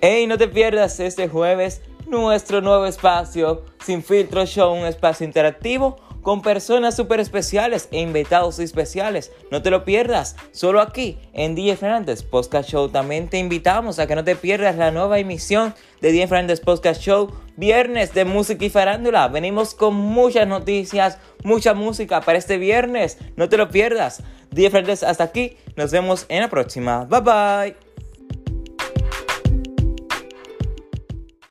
Hey, no te pierdas este jueves nuestro nuevo espacio Sin Filtro Show, un espacio interactivo con personas súper especiales e invitados especiales. No te lo pierdas, solo aquí en DJ Fernández Podcast Show. También te invitamos a que no te pierdas la nueva emisión de DJ Fernández Podcast Show, viernes de música y farándula. Venimos con muchas noticias, mucha música para este viernes. No te lo pierdas. DJ Fernández, hasta aquí. Nos vemos en la próxima. Bye bye.